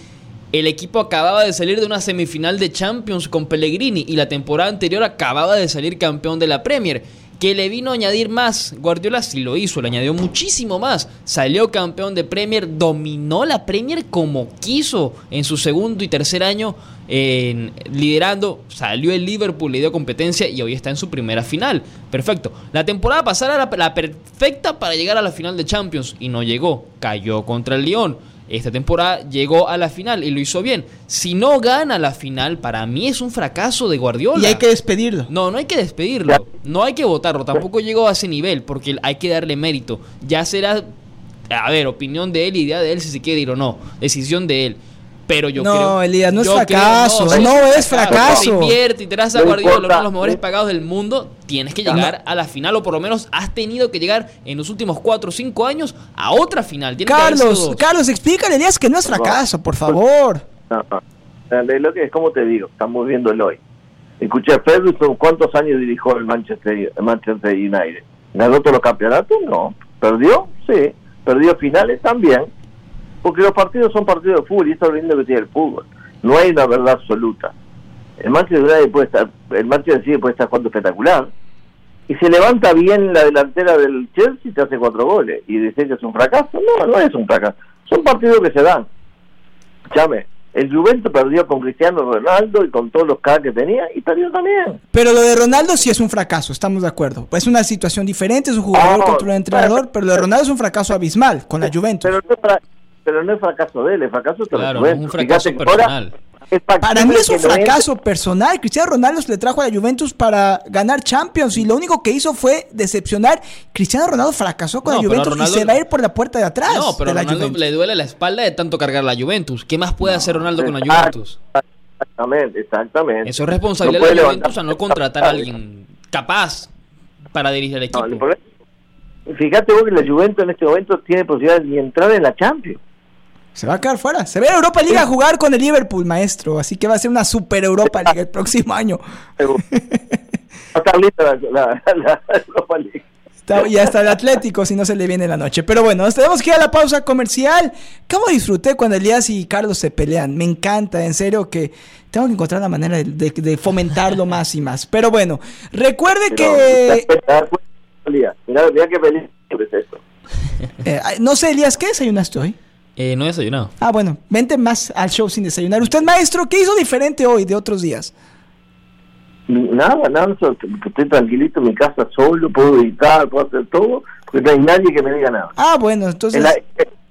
el equipo acababa de salir de una semifinal de Champions con Pellegrini y la temporada anterior acababa de salir campeón de la Premier que le vino a añadir más. Guardiola sí lo hizo, le añadió muchísimo más. Salió campeón de Premier, dominó la Premier como quiso en su segundo y tercer año liderando. Salió el Liverpool, le dio competencia y hoy está en su primera final. Perfecto. La temporada pasada era la perfecta para llegar a la final de Champions y no llegó. Cayó contra el Lyon esta temporada llegó a la final y lo hizo bien. Si no gana la final, para mí es un fracaso de Guardiola. Y hay que despedirlo. No, no hay que despedirlo. No hay que votarlo. Tampoco llegó a ese nivel porque hay que darle mérito. Ya será, a ver, opinión de él, idea de él si se quiere ir o no. Decisión de él. Pero yo no, creo. Elías, no es fracaso. no, es fracaso. Si invierte y te das a Guardiola, uno de los mejores pagados del mundo, tienes que llegar a la final, o por lo menos has tenido que llegar en los últimos 4 o 5 años a otra final. Carlos, Carlos, explícale, Elías, que no es fracaso, por favor. No, Lo que es como te digo, estamos viendo el hoy. Escuché, Ferguson, ¿cuántos años dirigió el Manchester, Manchester United? ¿Ganó todos los campeonatos? No. ¿Perdió? Sí. ¿Perdió finales? También porque los partidos son partidos de fútbol y esto es lo lindo que tiene el fútbol. No hay una verdad absoluta. El Manchester United puede estar, el Manchester City puede estar jugando espectacular y se levanta bien la delantera del Chelsea y te hace cuatro goles y dice que es un fracaso. No, no es un fracaso. Son partidos que se dan. Chame, el Juventus perdió con Cristiano Ronaldo y con todos los K que tenía y perdió también. Pero lo de Ronaldo sí es un fracaso, estamos de acuerdo. Es una situación diferente, es un jugador contra un entrenador, pero lo de Ronaldo es un fracaso abismal con la Juventus. Pero no, pero no es fracaso de él, es fracaso de claro, es un fracaso personal. Para mí es un fracaso personal. Cristiano Ronaldo se le trajo a la Juventus para ganar Champions y lo único que hizo fue decepcionar. Cristiano Ronaldo fracasó con la Juventus y se va a ir por la puerta de atrás. No, pero a Ronaldo le duele la espalda de tanto cargar la Juventus. ¿Qué más puede hacer Ronaldo con la Juventus? Exactamente, exactamente. Eso es responsabilidad de la Juventus a no contratar a alguien capaz para dirigir el equipo. fíjate vos que la Juventus en este momento tiene posibilidad de entrar en la Champions. Se va a quedar fuera. Se ve a Europa League a jugar con el Liverpool, maestro. Así que va a ser una super Europa League el próximo año. la, Europa League. y hasta el Atlético si no se le viene la noche. Pero bueno, nos tenemos que ir a la pausa comercial. ¿Cómo disfruté cuando Elías y Carlos se pelean? Me encanta, en serio que tengo que encontrar la manera de, fomentarlo más y más. Pero bueno, recuerde que... Mira, mira que feliz es esto. Eh, no sé, Elías, ¿qué desayunaste hoy? Eh, no he desayunado. Ah, bueno, vente más al show sin desayunar. Usted, maestro, ¿qué hizo diferente hoy de otros días? Nada, nada, estoy tranquilito en mi casa solo, puedo editar, puedo hacer todo, porque no hay nadie que me diga nada. Ah, bueno, entonces...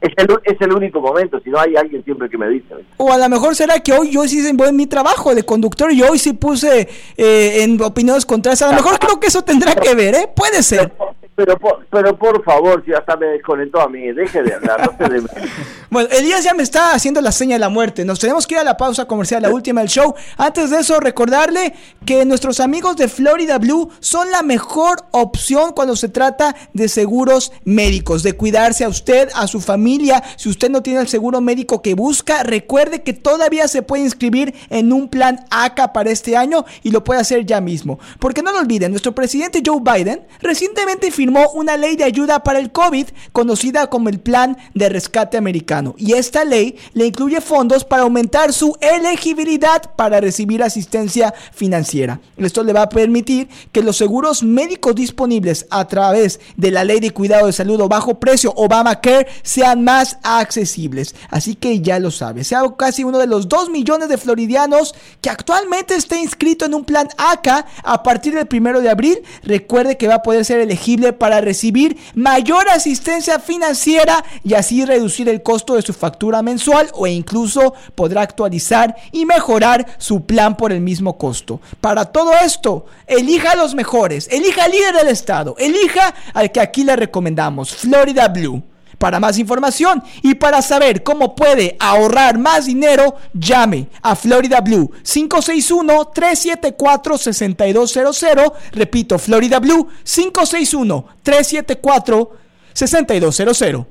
Es, el, es el único momento, si no hay alguien siempre que me dice. O a lo mejor será que hoy yo sí hice mi trabajo de conductor y hoy sí puse eh, en opiniones contrarias. A lo mejor creo que eso tendrá que ver, ¿eh? Puede ser. Pero por, pero por favor, si hasta me desconectó a mí, deje de hablar. No de... bueno, Elías ya me está haciendo la seña de la muerte. Nos tenemos que ir a la pausa comercial, la última del show. Antes de eso, recordarle que nuestros amigos de Florida Blue son la mejor opción cuando se trata de seguros médicos, de cuidarse a usted, a su familia. Si usted no tiene el seguro médico que busca, recuerde que todavía se puede inscribir en un plan ACA para este año y lo puede hacer ya mismo. Porque no lo olviden, nuestro presidente Joe Biden recientemente firmó una ley de ayuda para el COVID conocida como el Plan de Rescate Americano. Y esta ley le incluye fondos para aumentar su elegibilidad para recibir asistencia financiera. Esto le va a permitir que los seguros médicos disponibles a través de la ley de cuidado de salud o bajo precio Obamacare sean más accesibles. Así que ya lo sabe, sea casi uno de los 2 millones de floridianos que actualmente está inscrito en un plan ACA a partir del primero de abril. Recuerde que va a poder ser elegible para recibir mayor asistencia financiera y así reducir el costo de su factura mensual o incluso podrá actualizar y mejorar su plan por el mismo costo. Para todo esto, elija a los mejores, elija al líder del estado, elija al que aquí le recomendamos, Florida Blue. Para más información y para saber cómo puede ahorrar más dinero, llame a Florida Blue 561-374-6200. Repito, Florida Blue 561-374-6200.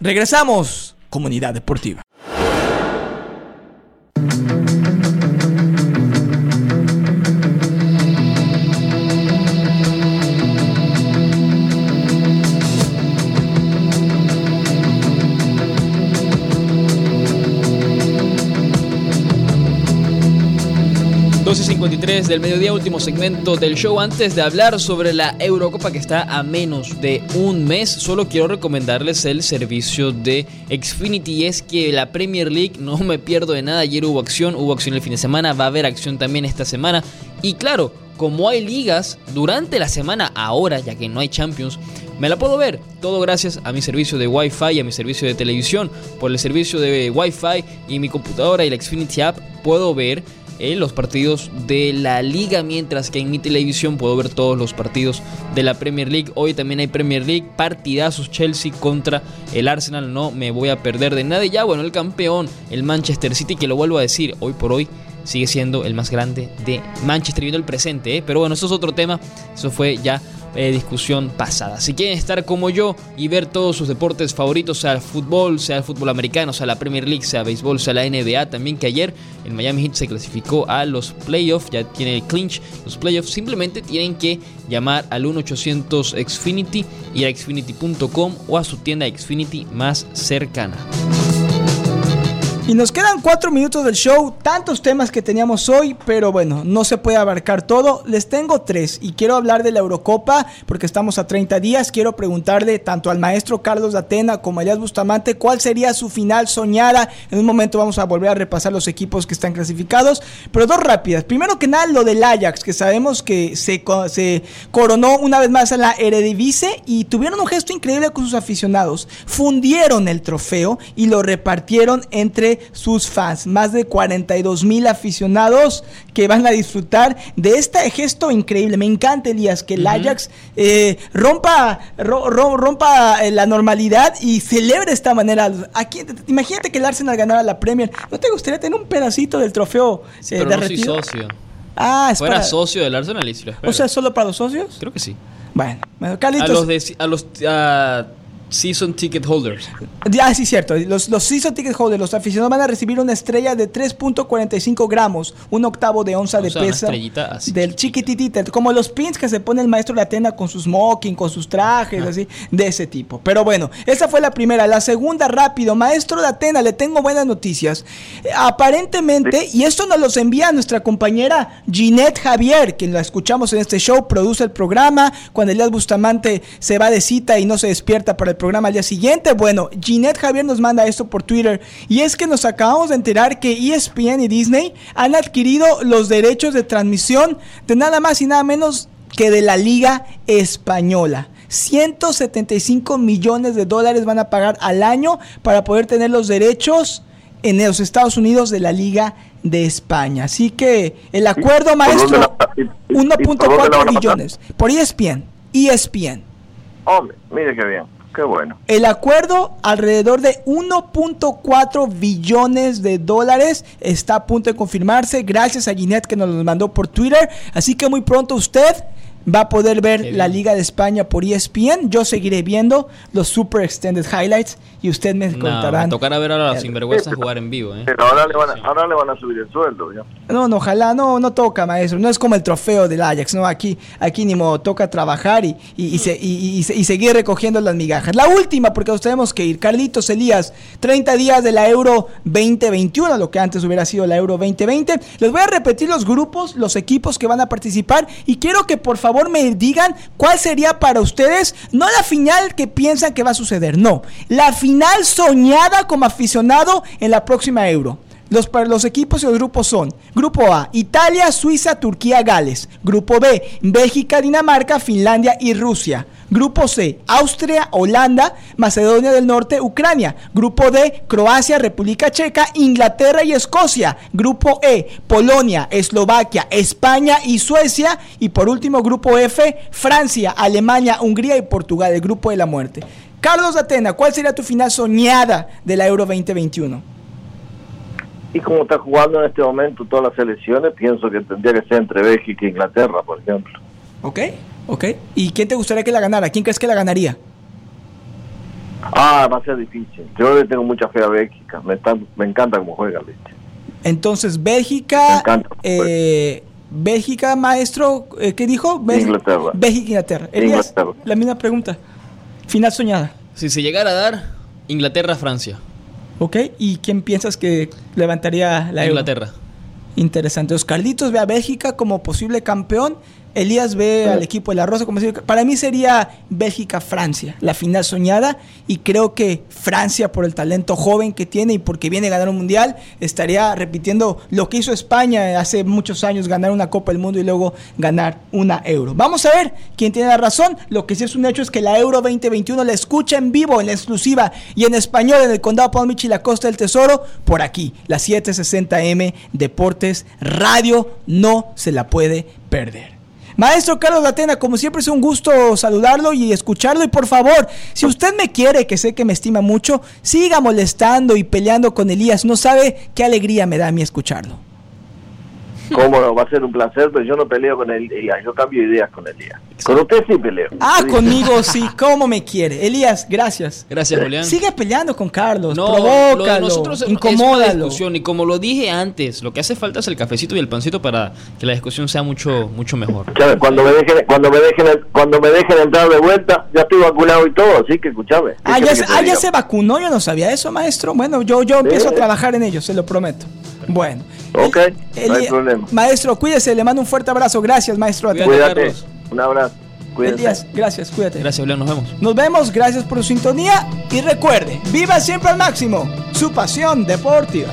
Regresamos, comunidad deportiva. 12.53 del mediodía, último segmento del show. Antes de hablar sobre la Eurocopa que está a menos de un mes, solo quiero recomendarles el servicio de Xfinity. Es que la Premier League no me pierdo de nada. Ayer hubo acción, hubo acción el fin de semana, va a haber acción también esta semana. Y claro, como hay ligas durante la semana ahora, ya que no hay Champions, me la puedo ver. Todo gracias a mi servicio de Wi-Fi y a mi servicio de televisión. Por el servicio de Wi-Fi y mi computadora y la Xfinity App puedo ver los partidos de la liga, mientras que en mi televisión puedo ver todos los partidos de la Premier League. Hoy también hay Premier League, partidazos Chelsea contra el Arsenal, no me voy a perder de nada. Y ya, bueno, el campeón, el Manchester City, que lo vuelvo a decir, hoy por hoy sigue siendo el más grande de Manchester, viendo el presente, ¿eh? pero bueno, eso es otro tema, eso fue ya eh, discusión pasada. Si quieren estar como yo y ver todos sus deportes favoritos, sea el fútbol, sea el fútbol americano, sea la Premier League, sea béisbol, sea la NBA, también que ayer el Miami Heat se clasificó a los playoffs, ya tiene el clinch, los playoffs, simplemente tienen que llamar al 1-800 Xfinity, ir a xfinity.com o a su tienda Xfinity más cercana. Y nos quedan cuatro minutos del show, tantos temas que teníamos hoy, pero bueno, no se puede abarcar todo. Les tengo tres y quiero hablar de la Eurocopa porque estamos a 30 días. Quiero preguntarle tanto al maestro Carlos Atena como a Elias Bustamante cuál sería su final soñada. En un momento vamos a volver a repasar los equipos que están clasificados, pero dos rápidas. Primero que nada, lo del Ajax, que sabemos que se, se coronó una vez más en la Eredivisie y tuvieron un gesto increíble con sus aficionados. Fundieron el trofeo y lo repartieron entre sus fans. Más de 42 mil aficionados que van a disfrutar de este gesto increíble. Me encanta, Elías, que el Ajax eh, rompa, rompa eh, la normalidad y celebre de esta manera. Aquí, imagínate que el Arsenal ganara la Premier. ¿No te gustaría tener un pedacito del trofeo eh, Pero no soy socio. Ah, es Fuera socio del Arsenal y O sea, ¿solo para los socios? Creo que sí. Bueno, Carlitos. A los, de, a los Season Ticket Holders. Ah, sí, cierto. Los, los Season Ticket Holders, los aficionados van a recibir una estrella de 3.45 gramos, un octavo de onza de pesa. Del chiquititita, como los pins que se pone el maestro de Atena con sus smoking, con sus trajes, así, de ese tipo. Pero bueno, esa fue la primera. La segunda, rápido. Maestro de Atena, le tengo buenas noticias. Eh, aparentemente, y esto nos los envía nuestra compañera Ginette Javier, quien la escuchamos en este show, produce el programa. Cuando Elias Bustamante se va de cita y no se despierta para el programa al día siguiente. Bueno, Ginette Javier nos manda esto por Twitter y es que nos acabamos de enterar que ESPN y Disney han adquirido los derechos de transmisión de nada más y nada menos que de la Liga Española. 175 millones de dólares van a pagar al año para poder tener los derechos en los Estados Unidos de la Liga de España. Así que el acuerdo maestro, 1.4 millones por ESPN. ESPN. Hombre, mire qué bien bueno. El acuerdo, alrededor de 1.4 billones de dólares, está a punto de confirmarse. Gracias a Ginette que nos lo mandó por Twitter. Así que muy pronto usted va a poder ver la Liga de España por ESPN. Yo seguiré viendo los Super Extended Highlights y usted me contará. Me tocará ver a los sinvergüenzas jugar en vivo. ¿eh? Pero ahora le, van a, ahora le van a subir el sueldo. No, no, ojalá, no, no toca, maestro. No es como el trofeo del Ajax, no, aquí, aquí ni modo, toca trabajar y, y, seguir recogiendo las migajas. La última, porque nos tenemos que ir. Carlitos Elías, 30 días de la Euro 2021, lo que antes hubiera sido la Euro 2020. Les voy a repetir los grupos, los equipos que van a participar y quiero que por favor me digan cuál sería para ustedes, no la final que piensan que va a suceder, no, la final final soñada como aficionado en la próxima Euro. Los, los equipos y los grupos son Grupo A, Italia, Suiza, Turquía, Gales. Grupo B, Bélgica, Dinamarca, Finlandia y Rusia. Grupo C, Austria, Holanda, Macedonia del Norte, Ucrania. Grupo D, Croacia, República Checa, Inglaterra y Escocia. Grupo E, Polonia, Eslovaquia, España y Suecia. Y por último, Grupo F, Francia, Alemania, Hungría y Portugal, el grupo de la muerte. Carlos Atena, ¿cuál sería tu final soñada de la Euro 2021? Y como está jugando en este momento todas las selecciones, pienso que tendría que ser entre Bélgica e Inglaterra, por ejemplo. Ok, ok. ¿Y quién te gustaría que la ganara? ¿Quién crees que la ganaría? Ah, va a ser difícil. Yo le tengo mucha fe a Bélgica. Me, está- me encanta cómo juega, ¿viste? Entonces, Me Bélgica, encanta. eh, Bélgica, maestro, eh, ¿qué dijo? Bélgica- Inglaterra. Bélgica, Inglaterra. Elías, Inglaterra. la misma pregunta. Final soñada. Si se llegara a dar, Inglaterra-Francia. ¿Ok? ¿Y quién piensas que levantaría la Euro? Inglaterra. Interesante. Oscarlitos ve a Bélgica como posible campeón. Elías ve al equipo de la Rosa como posible. Para mí sería Bélgica-Francia, la final soñada. Y creo que Francia, por el talento joven que tiene y porque viene a ganar un mundial, estaría repitiendo lo que hizo España hace muchos años: ganar una Copa del Mundo y luego ganar una Euro. Vamos a ver quién tiene la razón. Lo que sí es un hecho es que la Euro 2021 la escucha en vivo, en la exclusiva y en español en el Condado Palm Beach y la Costa del Tesoro por aquí, la 760M Deportes Radio. No se la puede perder. Maestro Carlos Latena, como siempre es un gusto saludarlo y escucharlo. Y por favor, si usted me quiere, que sé que me estima mucho, siga molestando y peleando con Elías. No sabe qué alegría me da a mí escucharlo. Cómo no, va a ser un placer, pero yo no peleo con Elías, yo cambio ideas con Elías. Con usted sí peleo. Ah, Sí. conmigo sí, cómo me quiere. Elías, gracias. Gracias, Julián. Sigue peleando con Carlos, No, provócalo, nosotros es una incomódalo. discusión y como lo dije antes, lo que hace falta es el cafecito y el pancito para que la discusión sea mucho mucho mejor. Escuchame, cuando me dejen, cuando me dejen, cuando me dejen entrar de vuelta, ya estoy vacunado y todo, así que escúchame. ¿Qué Ah, ya, se- ah, ya se vacunó, yo no sabía eso, maestro. Bueno, yo, yo empiezo a trabajar en ello, se lo prometo. Bueno. Ok, El- no hay problema. Maestro, cuídese, le mando un fuerte abrazo. Gracias, maestro. Cuídate, un abrazo. Cuídense. Elías, gracias, cuídate. Gracias, Julián, nos vemos. Nos vemos, gracias por su sintonía y recuerde, viva siempre al máximo su pasión deportiva.